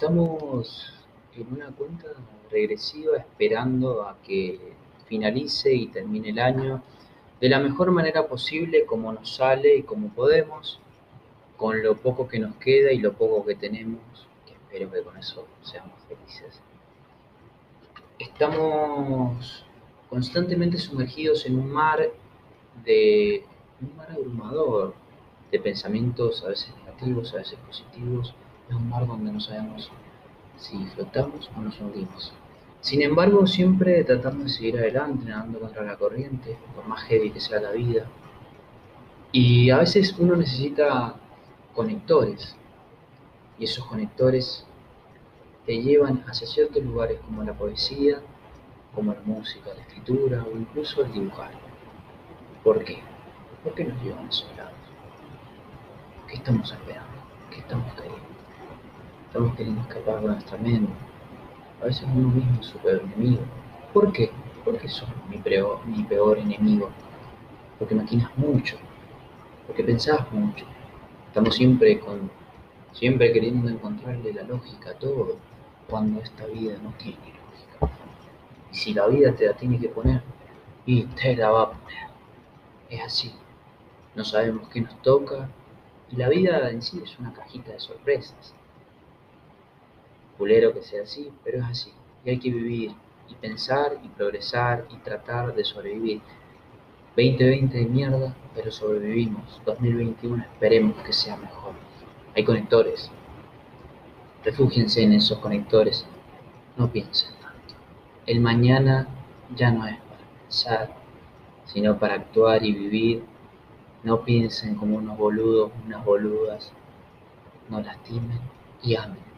Estamos en una cuenta regresiva esperando a que finalice y termine el año de la mejor manera posible, como nos sale y como podemos, con lo poco que nos queda y lo poco que tenemos, que espero que con eso seamos felices. Estamos constantemente sumergidos en un mar de un mar abrumador de pensamientos a veces negativos, a veces positivos, es un mar donde no sabemos si flotamos o nos hundimos. Sin embargo, siempre tratamos de seguir adelante, nadando contra la corriente, por más heavy que sea la vida. Y a veces uno necesita conectores, y esos conectores te llevan hacia ciertos lugares como la poesía, como la música, la escritura o incluso el dibujar. ¿Por qué? ¿Por qué nos llevan a esos lados? ¿Qué estamos esperando? ¿Qué estamos queriendo? Estamos queriendo escapar de nuestra mente. A veces uno mismo es su peor enemigo. ¿Por qué? Porque sos mi peor, mi peor enemigo. Porque maquinas mucho. Porque pensás mucho. Estamos siempre con siempre queriendo encontrarle la lógica a todo, cuando esta vida no tiene lógica. Y si la vida te la tiene que poner, y te la va a poner. Es así. No sabemos qué nos toca, y la vida en sí es una cajita de sorpresas. Culero que sea así, pero es así. Y hay que vivir y pensar y progresar y tratar de sobrevivir. 2020 de mierda, pero sobrevivimos. 2021 esperemos que sea mejor. Hay conectores. Refúgiense en esos conectores. No piensen tanto. El mañana ya no es para pensar, sino para actuar y vivir no piensen como unos boludos, unas boludas. No lastimen y amen,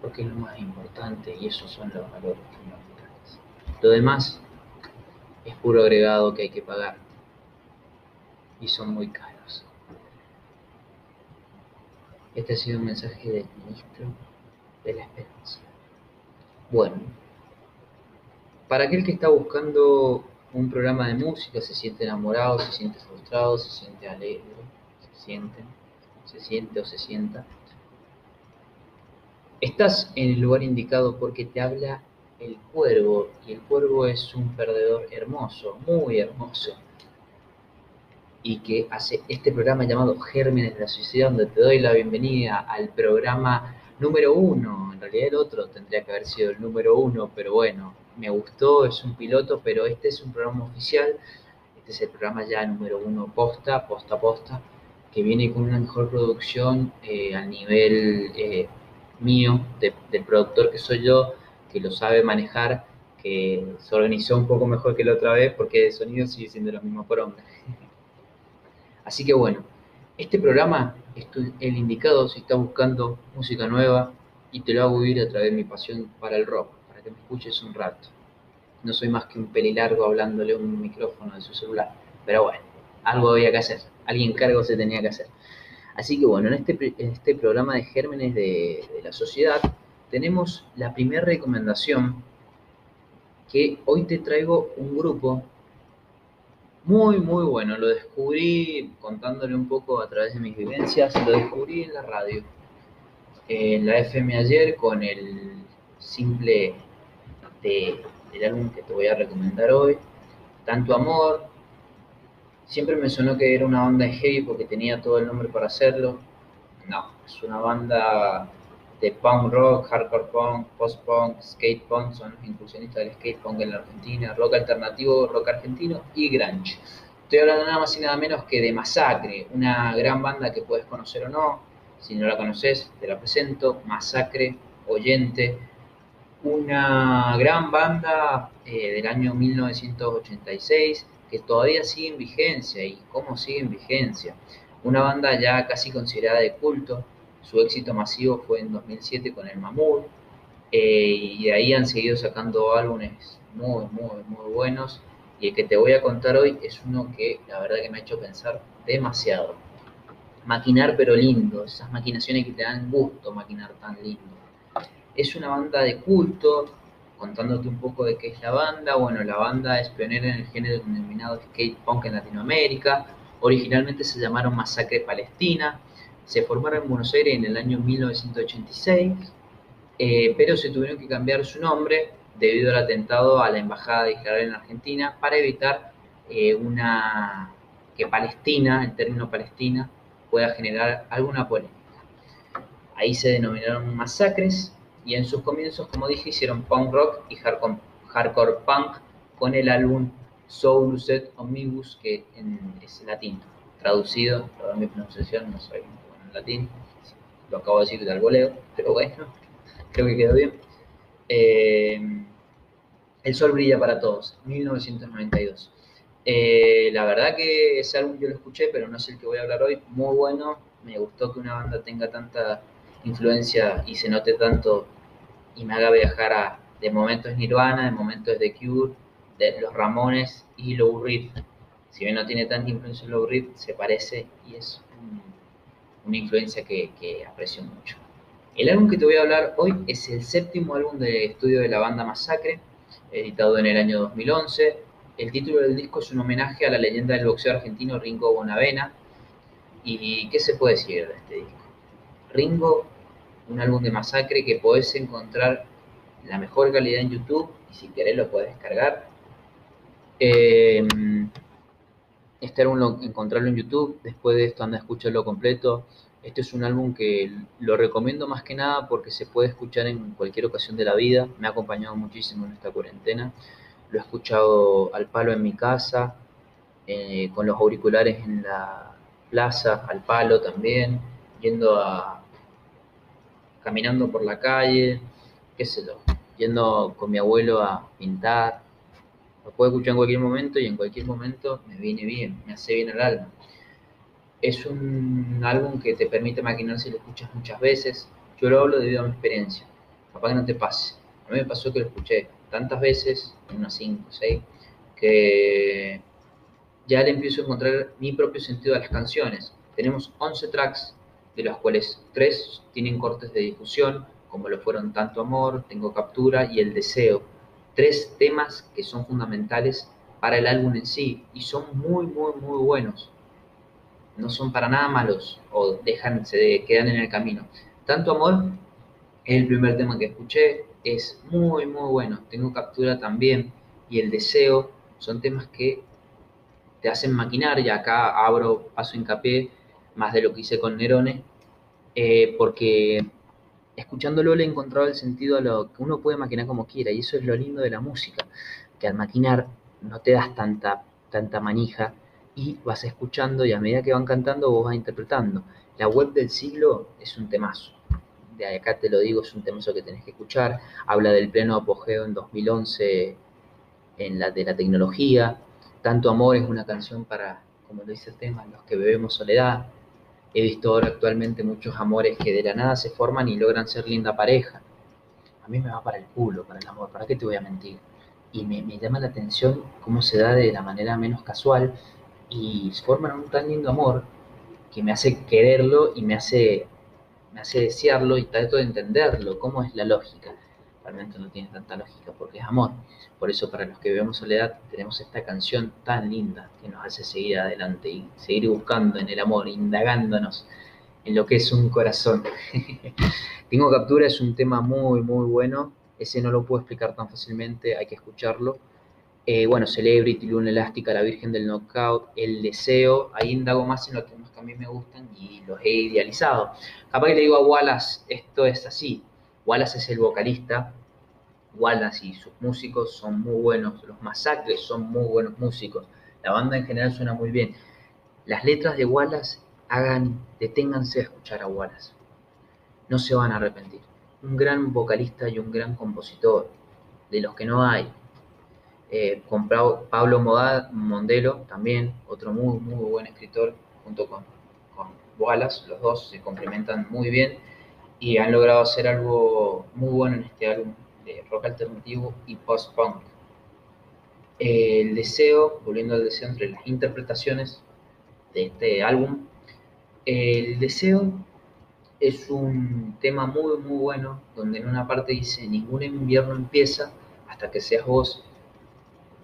porque es lo más importante y esos son los valores fundamentales. Lo demás es puro agregado que hay que pagar y son muy caros. Este ha sido un mensaje del ministro de la Esperanza. Bueno, para aquel que está buscando un programa de música, se siente enamorado, se siente frustrado, se siente alegre, se siente, se siente o se sienta. Estás en el lugar indicado porque te habla el cuervo y el cuervo es un perdedor hermoso, muy hermoso y que hace este programa llamado Gérmenes de la Sociedad, donde te doy la bienvenida al programa número uno. En realidad el otro tendría que haber sido el número uno, pero bueno, me gustó, es un piloto, pero este es un programa oficial, este es el programa ya número uno posta, posta posta, que viene con una mejor producción eh, al nivel eh, mío, del productor que soy yo, que lo sabe manejar, que se organizó un poco mejor que la otra vez, porque de sonido sigue siendo lo mismo por hombre. Así que bueno, este programa es el indicado si estás buscando música nueva y te lo hago vivir a través de mi pasión para el rock me escuches un rato. No soy más que un pelilargo hablándole un micrófono de su celular. Pero bueno, algo había que hacer. Alguien cargo se tenía que hacer. Así que bueno, en este, este programa de gérmenes de, de la sociedad tenemos la primera recomendación que hoy te traigo un grupo muy, muy bueno. Lo descubrí contándole un poco a través de mis vivencias. Lo descubrí en la radio, en la FM ayer, con el simple del álbum que te voy a recomendar hoy. Tanto Amor. Siempre me sonó que era una banda heavy porque tenía todo el nombre para hacerlo. No, es una banda de punk rock, hardcore punk, post punk, skate punk, son los incursionistas del skate punk en la Argentina, rock alternativo, rock argentino y grunge. Estoy hablando nada más y nada menos que de Masacre, una gran banda que puedes conocer o no. Si no la conoces, te la presento. Masacre, oyente, una gran banda eh, del año 1986 que todavía sigue en vigencia. ¿Y cómo sigue en vigencia? Una banda ya casi considerada de culto. Su éxito masivo fue en 2007 con el Mamut. Eh, y de ahí han seguido sacando álbumes muy, muy, muy buenos. Y el que te voy a contar hoy es uno que la verdad que me ha hecho pensar demasiado. Maquinar pero lindo, esas maquinaciones que te dan gusto maquinar tan lindo. Es una banda de culto, contándote un poco de qué es la banda. Bueno, la banda es pionera en el género denominado skate punk en Latinoamérica. Originalmente se llamaron Masacre Palestina. Se formaron en Buenos Aires en el año 1986. eh, pero se tuvieron que cambiar su nombre debido al atentado a la Embajada de Israel en Argentina para evitar eh, una, que Palestina, el término Palestina, pueda generar alguna polémica. Ahí se denominaron masacres y en sus comienzos, como dije, hicieron punk rock y hardcore, punk con el álbum Soul Set Omnibus, que es latín, traducido, perdón mi pronunciación, no soy muy bueno en latín, lo acabo de decir de voleo, pero bueno, creo que quedó bien. Eh, el sol brilla para todos, 1992. Eh, la verdad que ese álbum yo lo escuché, pero no es el que voy a hablar hoy. Muy bueno, me gustó que una banda tenga tanta influencia y se note tanto y me haga viajar a, de momentos Nirvana, de momentos de Cure, de los Ramones y Low Reed. Si bien no tiene tanta influencia en Low Reed, se parece y es una influencia que, que aprecio mucho. El álbum que te voy a hablar hoy es el séptimo álbum de estudio de la banda Masacre, editado en el año 2011. El título del disco es un homenaje a la leyenda del boxeo argentino Ringo Bonavena. ¿Y qué se puede decir de este disco? Ringo, un álbum de masacre que podés encontrar la mejor calidad en YouTube y si querés lo puedes descargar. Eh, este álbum lo, encontrarlo en YouTube, después de esto anda a escucharlo completo. Este es un álbum que lo recomiendo más que nada porque se puede escuchar en cualquier ocasión de la vida. Me ha acompañado muchísimo en esta cuarentena. Lo he escuchado al palo en mi casa, eh, con los auriculares en la plaza, al palo también, yendo a. caminando por la calle, qué sé yo, yendo con mi abuelo a pintar. Lo puedo escuchar en cualquier momento y en cualquier momento me viene bien, me hace bien al alma es un álbum que te permite maquinar si lo escuchas muchas veces. Yo lo hablo debido a mi experiencia. Capaz que no te pase. A mí me pasó que lo escuché tantas veces, unas 5 o 6, que ya le empiezo a encontrar mi propio sentido a las canciones. Tenemos 11 tracks, de los cuales 3 tienen cortes de difusión, como lo fueron Tanto Amor, Tengo Captura y El Deseo. Tres temas que son fundamentales para el álbum en sí y son muy, muy, muy buenos no son para nada malos o dejan, se quedan en el camino. Tanto amor es el primer tema que escuché, es muy, muy bueno. Tengo captura también y el deseo son temas que te hacen maquinar y acá abro, paso hincapié más de lo que hice con Nerone, eh, porque escuchándolo le he encontrado el sentido a lo que uno puede maquinar como quiera y eso es lo lindo de la música, que al maquinar no te das tanta, tanta manija y vas escuchando y a medida que van cantando vos vas interpretando. La web del siglo es un temazo. De acá te lo digo, es un temazo que tenés que escuchar. Habla del pleno apogeo en 2011 en la, de la tecnología. Tanto amor es una canción para, como lo dice el tema, los que bebemos soledad. He visto ahora actualmente muchos amores que de la nada se forman y logran ser linda pareja. A mí me va para el culo, para el amor, ¿para qué te voy a mentir? Y me, me llama la atención cómo se da de la manera menos casual y forman un tan lindo amor que me hace quererlo y me hace, me hace desearlo y trato de entenderlo, cómo es la lógica. Realmente no tiene tanta lógica porque es amor. Por eso para los que vivimos soledad tenemos esta canción tan linda que nos hace seguir adelante y seguir buscando en el amor, indagándonos en lo que es un corazón. Tengo captura, es un tema muy, muy bueno. Ese no lo puedo explicar tan fácilmente, hay que escucharlo eh, bueno, Celebrity, Luna Elástica, La Virgen del Knockout, El Deseo, ahí indago más en los temas que a mí me gustan y los he idealizado. Capaz que le digo a Wallace, esto es así, Wallace es el vocalista, Wallace y sus músicos son muy buenos, los masacres son muy buenos músicos, la banda en general suena muy bien. Las letras de Wallace hagan, deténganse a escuchar a Wallace, no se van a arrepentir. Un gran vocalista y un gran compositor, de los que no hay, eh, con Pablo Mondelo, también otro muy, muy buen escritor, junto con, con Wallace, los dos se complementan muy bien y han logrado hacer algo muy bueno en este álbum rock alternativo y post-punk. el deseo, volviendo al deseo entre las interpretaciones de este álbum, el deseo es un tema muy muy bueno donde en una parte dice ningún invierno empieza hasta que seas vos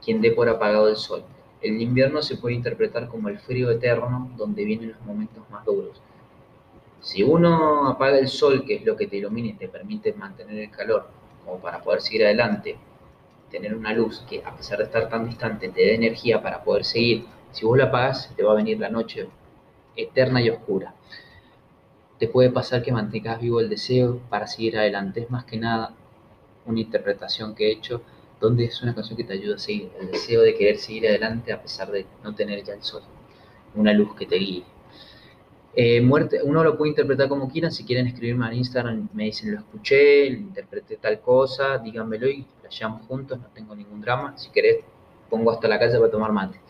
quien dé por apagado el sol. El invierno se puede interpretar como el frío eterno donde vienen los momentos más duros. Si uno apaga el sol, que es lo que te ilumina y te permite mantener el calor, como para poder seguir adelante, tener una luz que a pesar de estar tan distante te dé energía para poder seguir, si vos la apagas, te va a venir la noche eterna y oscura. Te puede pasar que mantengas vivo el deseo para seguir adelante. Es más que nada una interpretación que he hecho donde es una canción que te ayuda a seguir, el deseo de querer seguir adelante a pesar de no tener ya el sol, una luz que te guíe. Eh, muerte, uno lo puede interpretar como quieran, si quieren escribirme en Instagram, me dicen lo escuché, interpreté tal cosa, díganmelo y la llevamos juntos, no tengo ningún drama, si querés pongo hasta la calle para tomar mate.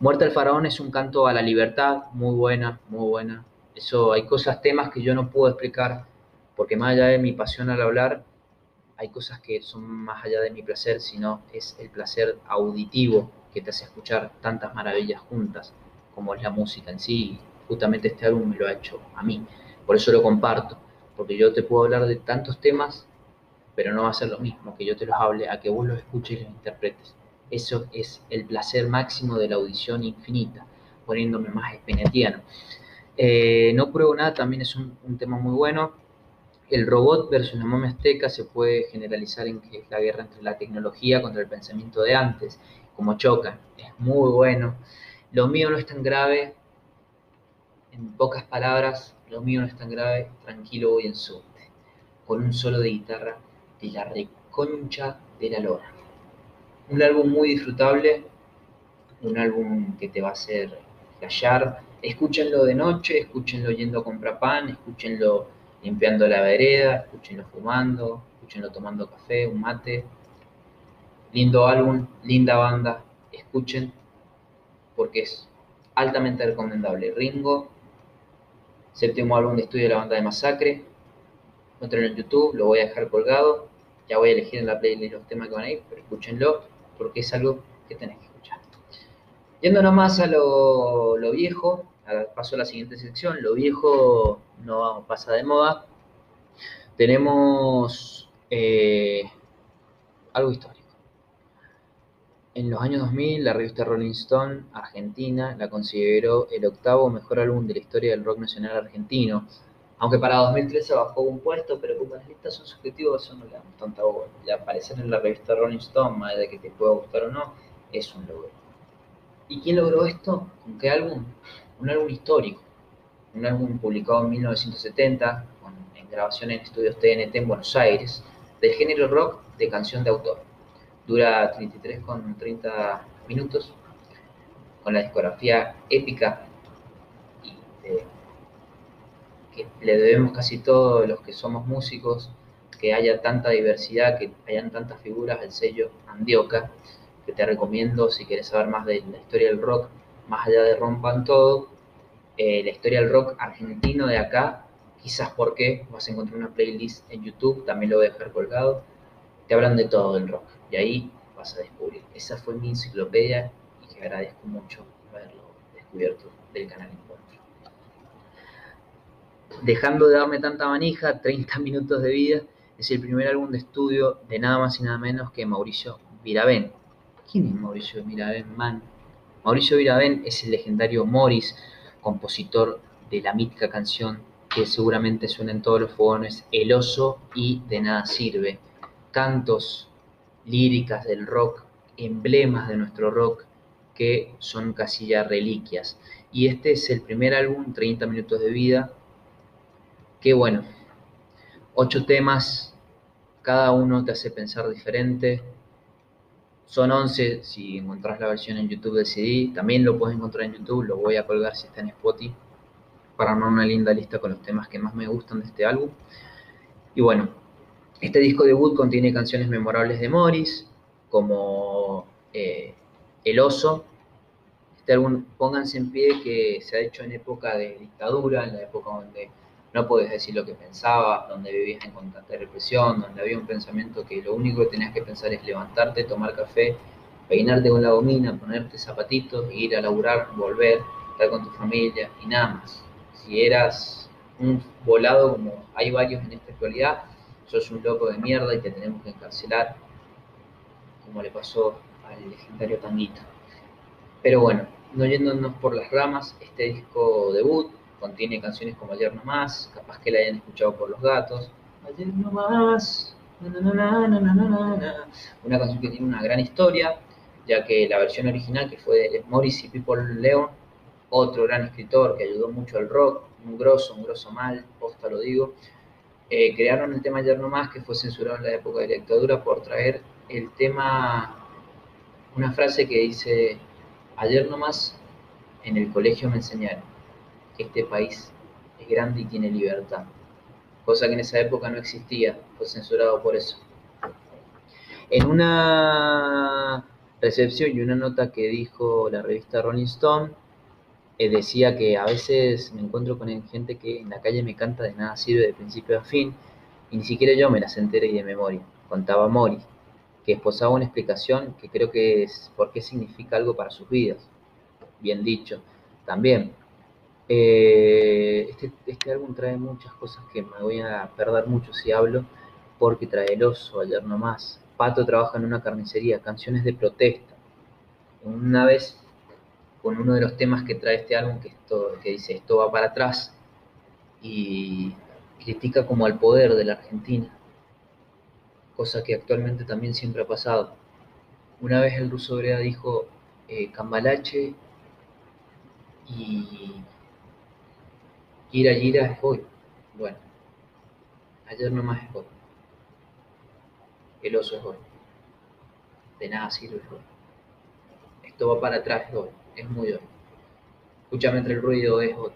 Muerte al faraón es un canto a la libertad, muy buena, muy buena. Eso, hay cosas, temas que yo no puedo explicar, porque más allá de mi pasión al hablar, hay cosas que son más allá de mi placer, sino es el placer auditivo que te hace escuchar tantas maravillas juntas, como es la música en sí, justamente este álbum me lo ha hecho a mí. Por eso lo comparto, porque yo te puedo hablar de tantos temas, pero no va a ser lo mismo que yo te los hable a que vos los escuches y los interpretes. Eso es el placer máximo de la audición infinita, poniéndome más espinetiano. Eh, no pruebo nada, también es un, tema muy bueno. El robot versus la momia azteca se puede generalizar en que es la guerra entre la tecnología contra el pensamiento de antes, como chocan. Es muy bueno. Lo mío no es tan grave, en pocas palabras, lo mío no es tan grave, tranquilo voy en subte, con un solo de guitarra de la reconcha de la lora. Un álbum muy disfrutable, un álbum que te va a hacer callar. Escúchenlo de noche, escúchenlo yendo a comprar pan, escúchenlo limpiando la vereda, escúchenlo fumando, escúchenlo tomando café, un mate. Lindo álbum, linda banda, escuchen porque es altamente recomendable. Ringo séptimo álbum de estudio de la banda de Masacre. Encuentren en YouTube, lo voy a dejar colgado. Ya voy a elegir en la playlist los temas que van a ir, pero escúchenlo porque es algo que tenés que escuchar. Yendo nomás a lo, viejo, paso a la siguiente sección. Lo viejo no pasa de moda. Tenemos eh, algo histórico. En los años 2000, la revista Rolling Stone Argentina la consideró el octavo mejor álbum de la historia del rock nacional argentino, aunque para 2013 bajó un puesto, pero como las listas son subjetivas, eso no le damos tanta bola. Y aparecer en la revista Rolling Stone, más de que te pueda gustar o no, es un logro. ¿Y quién logró esto? ¿Con qué álbum? Un álbum histórico. Un álbum publicado en 1970, con, en grabación en estudios TNT en Buenos Aires, del género rock de canción de autor Dura 33 con 30 minutos, con la discografía épica y que le debemos casi todos los que somos músicos, que haya tanta diversidad, que hayan tantas figuras del sello Andioca, que te recomiendo si quieres saber más de la historia del rock, más allá de Rompan Todo, eh, la historia del rock argentino de acá, quizás porque vas a encontrar una playlist en YouTube, también lo voy a dejar colgado, te hablan de todo el rock y ahí vas a descubrir. Esa fue mi enciclopedia y que agradezco mucho haberlo descubierto del canal Encuentro. Dejando de darme tanta manija, 30 minutos de vida, es el primer álbum de estudio de nada más y nada menos que Mauricio Viravén. ¿Quién es Mauricio Viravén, man? Mauricio Viravén es el legendario Morris, compositor de la mítica canción que seguramente suena en todos los fogones, El oso y De nada sirve. Cantos líricas del rock, emblemas de nuestro rock que son casi ya reliquias. Y este es el primer álbum, 30 minutos de vida, que bueno, ocho temas, cada uno te hace pensar diferente. Son 11 si encontrás la versión en YouTube de CD, también lo puedes encontrar en YouTube, lo voy a colgar si está en Spotify para armar una linda lista con los temas que más me gustan de este álbum. Y bueno, este disco debut contiene canciones memorables de Morris, como eh, El Oso. Este álbum, pónganse en pie, que se ha hecho en época de dictadura, en la época donde no podías decir lo que pensabas, donde vivías en constante represión, donde había un pensamiento que lo único que tenías que pensar es levantarte, tomar café, peinarte con la gomina, ponerte zapatitos, ir a laburar, volver, estar con tu familia y nada más. Si eras un volado como hay varios en esta actualidad, sos un loco de mierda y te tenemos que encarcelar, como le pasó al legendario Tanguito. Pero bueno, no yéndonos por las ramas, este disco debut contiene canciones como Ayer no más, capaz que la hayan escuchado por los gatos. Ayer no más. Una canción que tiene una gran historia, ya que la versión original que fue de Morris y People Leon, otro gran escritor que ayudó mucho al rock, un grosso, un grosso mal, posta lo digo, eh, crearon el tema Ayer no más que fue censurado en la época de la dictadura por traer el tema, una frase que dice, ayer no más en el colegio me enseñaron que este país es grande y tiene libertad, cosa que en esa época no existía, fue censurado por eso. En una recepción y una nota que dijo la revista Rolling Stone, eh, decía que a veces me encuentro con gente que en la calle me canta de nada sirve de principio a fin y ni siquiera yo me las enteré de memoria, contaba Mori, que esposaba una explicación que creo que es por qué significa algo para sus vidas bien dicho, también. Eh, este, este, álbum trae muchas cosas que me voy a perder mucho si hablo, porque trae el oso, ayer nomás. Pato trabaja en una carnicería, canciones de protesta. Una vez, con uno de los temas que trae este álbum, que, esto, que dice esto va para atrás, y critica como al poder de la Argentina, cosa que actualmente también siempre ha pasado. Una vez el ruso Brea dijo, eh, Cambalache y Gira Gira es hoy. Bueno, ayer nomás es hoy. El oso es hoy. De nada sirve hoy. Esto va para atrás hoy. Es muy hoy. Escúchame entre el ruido es hoy.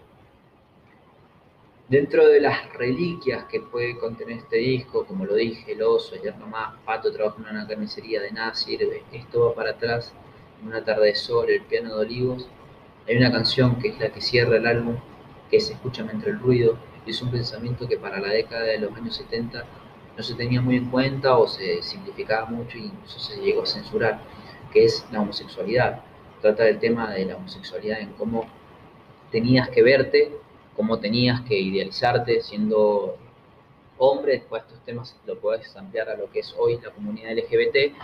Dentro de las reliquias que puede contener este disco, como lo dije, el oso, ayer nomás, Pato trabaja en una carnicería, de nada sirve, esto va para atrás, en una tarde de sol, el piano de olivos, hay una canción que es la que cierra el álbum, que se escucha entre el ruido, y es un pensamiento que para la década de los años 70 no se tenía muy en cuenta o se simplificaba mucho e incluso se llegó a censurar, que es la homosexualidad. Trata del tema de la homosexualidad en cómo tenías que verte, cómo tenías que idealizarte siendo hombre, después estos temas lo puedes ampliar a lo que es hoy la comunidad LGBT,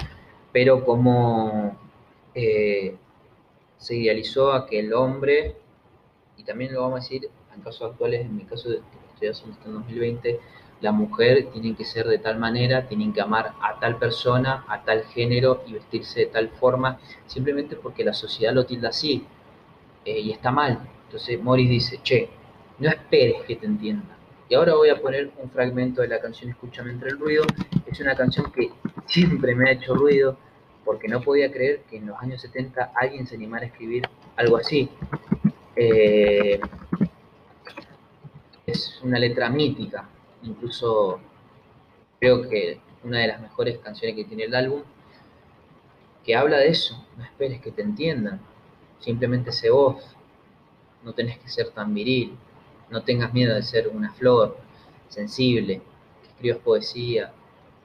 pero cómo eh, se idealizó a que el hombre, y también lo vamos a decir en casos actuales, en mi caso, estoy haciendo esto en 2020, la mujer tiene que ser de tal manera, tienen que amar a tal persona, a tal género y vestirse de tal forma, simplemente porque la sociedad lo tilda así eh, y está mal. Entonces Morris dice, che, no esperes que te entiendan. Y ahora voy a poner un fragmento de la canción Escúchame entre el ruido. Es una canción que siempre me ha hecho ruido, porque no podía creer que en los años 70 alguien se animara a escribir algo así. Eh, es una letra mítica, incluso creo que una de las mejores canciones que tiene el álbum, que habla de eso, no esperes que te entiendan, simplemente sé vos, no tenés que ser tan viril, no tengas miedo de ser una flor sensible, que escribas poesía,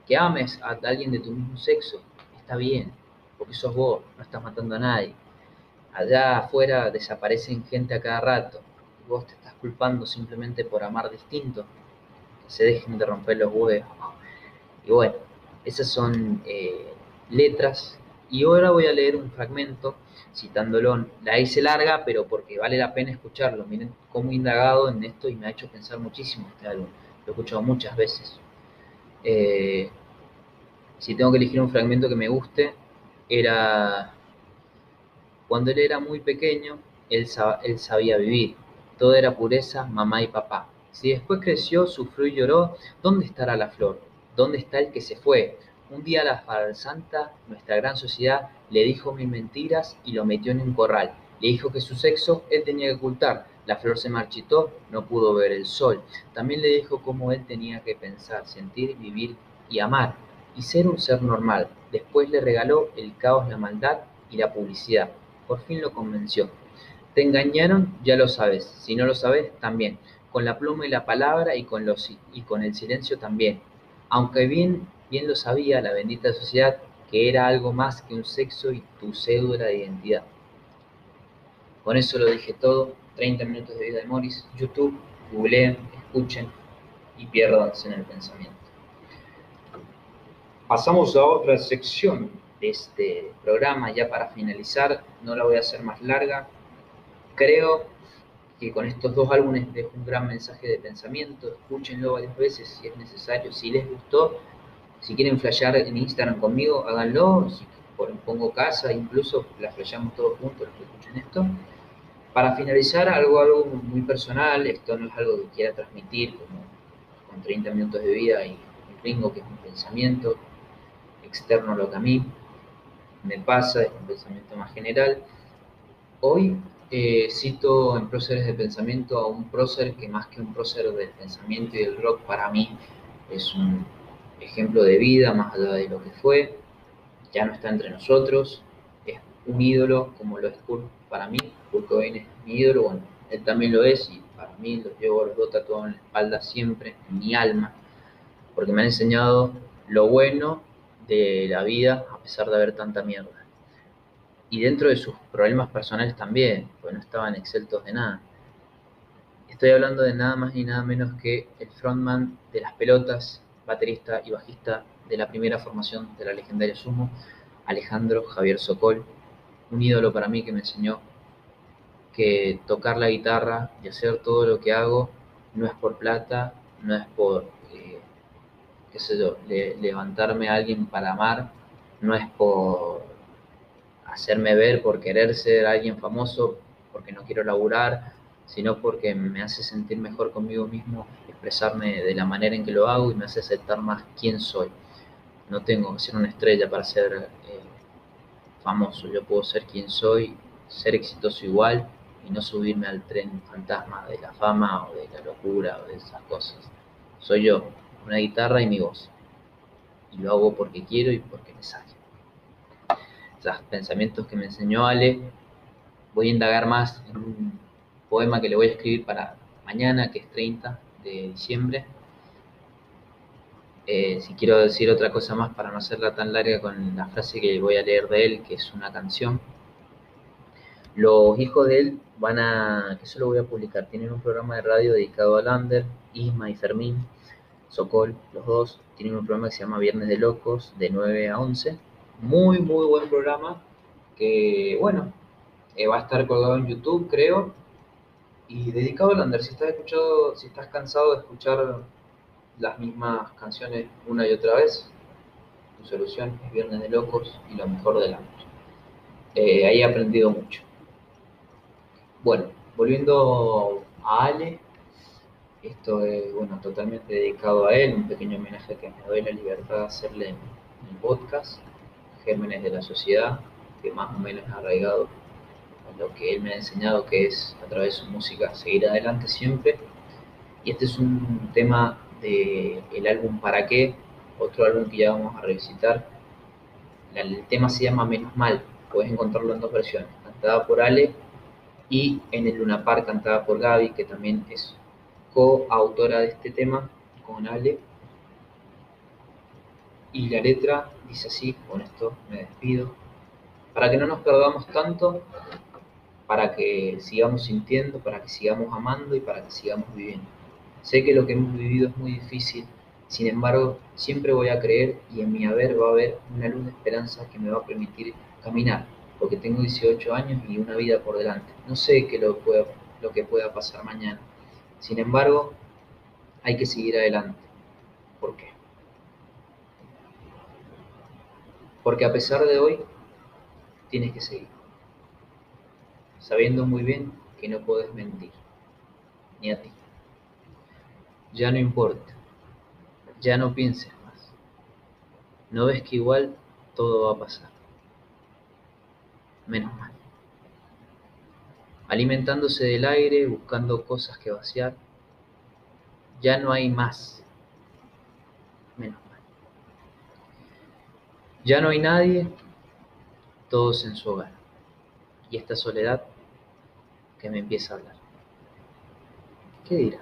que ames a alguien de tu mismo sexo, está bien, porque sos vos, no estás matando a nadie. Allá afuera desaparecen gente a cada rato, vos te estás culpando simplemente por amar distinto, se dejen de romper los huevos. Y bueno, esas son eh, letras, y ahora voy a leer un fragmento citándolo. La hice larga, pero porque vale la pena escucharlo. Miren cómo he indagado en esto y me ha hecho pensar muchísimo este álbum. Lo he escuchado muchas veces. Eh, si tengo que elegir un fragmento que me guste, era cuando él era muy pequeño, él, él sabía vivir. Todo era pureza, mamá y papá. Si después creció, sufrió y lloró, ¿dónde estará la flor? ¿Dónde está el que se fue? Un día la santa, nuestra gran sociedad, le dijo mil mentiras y lo metió en un corral. Le dijo que su sexo él tenía que ocultar. La flor se marchitó, no pudo ver el sol. También le dijo cómo él tenía que pensar, sentir, vivir y amar y ser un ser normal. Después le regaló el caos, la maldad y la publicidad. Por fin lo convenció. Te engañaron, ya lo sabes. Si no lo sabes, también. Con la pluma y la palabra y con, los, y con el silencio también. Aunque bien, bien lo sabía la bendita sociedad que era algo más que un sexo y tu cédula de identidad. Con eso lo dije todo. 30 minutos de vida de Morris. YouTube, googleen, escuchen y pierdanse en el pensamiento. Pasamos a otra sección de este programa ya para finalizar. No la voy a hacer más larga. Creo que con estos dos álbumes dejo un gran mensaje de pensamiento, escúchenlo varias veces si es necesario, si les gustó, si quieren flashear en Instagram conmigo, háganlo, si pongo casa, incluso la flasheamos todos juntos los que escuchen esto. Para finalizar, algo, algo muy personal, esto no es algo que quiera transmitir como con 30 minutos de vida y un ringo, que es un pensamiento externo a lo que a mí me pasa, es un pensamiento más general. Hoy eh, cito en próceres de pensamiento a un prócer que más que un prócer del pensamiento y del rock para mí es un ejemplo de vida más allá de lo que fue, ya no está entre nosotros, es un ídolo como lo es Kurt para mí, Kurt Cobain es mi ídolo, bueno, él también lo es y para mí lo llevo los dos tatuados en la espalda siempre, en mi alma, porque me han enseñado lo bueno de la vida a pesar de haber tanta mierda y dentro de sus problemas personales también, pues no estaban exentos de nada. Estoy hablando de nada más y nada menos que el frontman de las pelotas, baterista y bajista de la primera formación de la legendaria Sumo, Alejandro Javier Sokol, un ídolo para mí que me enseñó que tocar la guitarra y hacer todo lo que hago no es por plata, no es por, eh, qué levantarme a alguien para amar, no es por hacerme ver por querer ser alguien famoso, porque no quiero laburar, sino porque me hace sentir mejor conmigo mismo, expresarme de la manera en que lo hago y me hace aceptar más quién soy. No tengo que ser una estrella para ser eh, famoso, yo puedo ser quien soy, ser exitoso igual y no subirme al tren fantasma de la fama o de la locura o de esas cosas. Soy yo, una guitarra y mi voz. Y lo hago porque quiero y porque me sale los pensamientos que me enseñó Ale. Voy a indagar más en un poema que le voy a escribir para mañana, que es 30 de diciembre. Eh, si quiero decir otra cosa más para no hacerla tan larga con la frase que voy a leer de él, que es una canción. Los hijos de él van a, eso lo voy a publicar, tienen un programa de radio dedicado a Lander, Isma y Fermín, Sokol, los dos, tienen un programa que se llama Viernes de Locos, de 9 a 11 muy, muy buen programa que, bueno, eh, va a estar colgado en YouTube, creo. Y dedicado a Lander, si estás, escuchado, si estás cansado de escuchar las mismas canciones una y otra vez, tu solución es Viernes de Locos y lo mejor de Lander. Eh, ahí he aprendido mucho. Bueno, volviendo a Ale, esto es bueno, totalmente dedicado a él, un pequeño homenaje que me doy la libertad de hacerle en el podcast gérmenes de la sociedad, que más o menos arraigado lo que él me ha enseñado, que es a través de su música seguir adelante siempre. Y este es un tema del el álbum Para qué, otro álbum que ya vamos a revisitar. El tema se llama Menos Mal, puedes encontrarlo en dos versiones, cantada por Ale y en el Luna Park cantada por Gaby, que también es coautora de este tema con Ale. Y la letra dice así, con esto me despido, para que no nos perdamos tanto, para que sigamos sintiendo, para que sigamos amando y para que sigamos viviendo. Sé que lo que hemos vivido es muy difícil, sin embargo, siempre voy a creer y en mi haber va a haber una luz de esperanza que me va a permitir caminar, porque tengo 18 años y una vida por delante. No sé qué lo, lo que pueda pasar mañana. Sin embargo, hay que seguir adelante. ¿Por qué? Porque a pesar de hoy, tienes que seguir, sabiendo muy bien que no puedes mentir, ni a ti. Ya no importa, ya no pienses más. ¿No ves que igual todo va a pasar? Menos mal. Alimentándose del aire, buscando cosas que vaciar, ya no hay más. Menos ya no hay nadie, todos en su hogar. Y esta soledad que me empieza a hablar. ¿Qué dirá?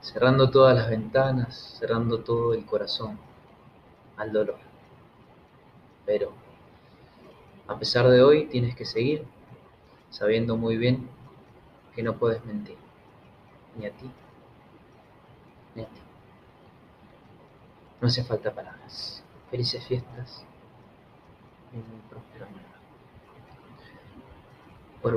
Cerrando todas las ventanas, cerrando todo el corazón al dolor. Pero, a pesar de hoy, tienes que seguir sabiendo muy bien que no puedes mentir, ni a ti, ni a ti. No hace falta palabras. Felices fiestas y un próspero año. Por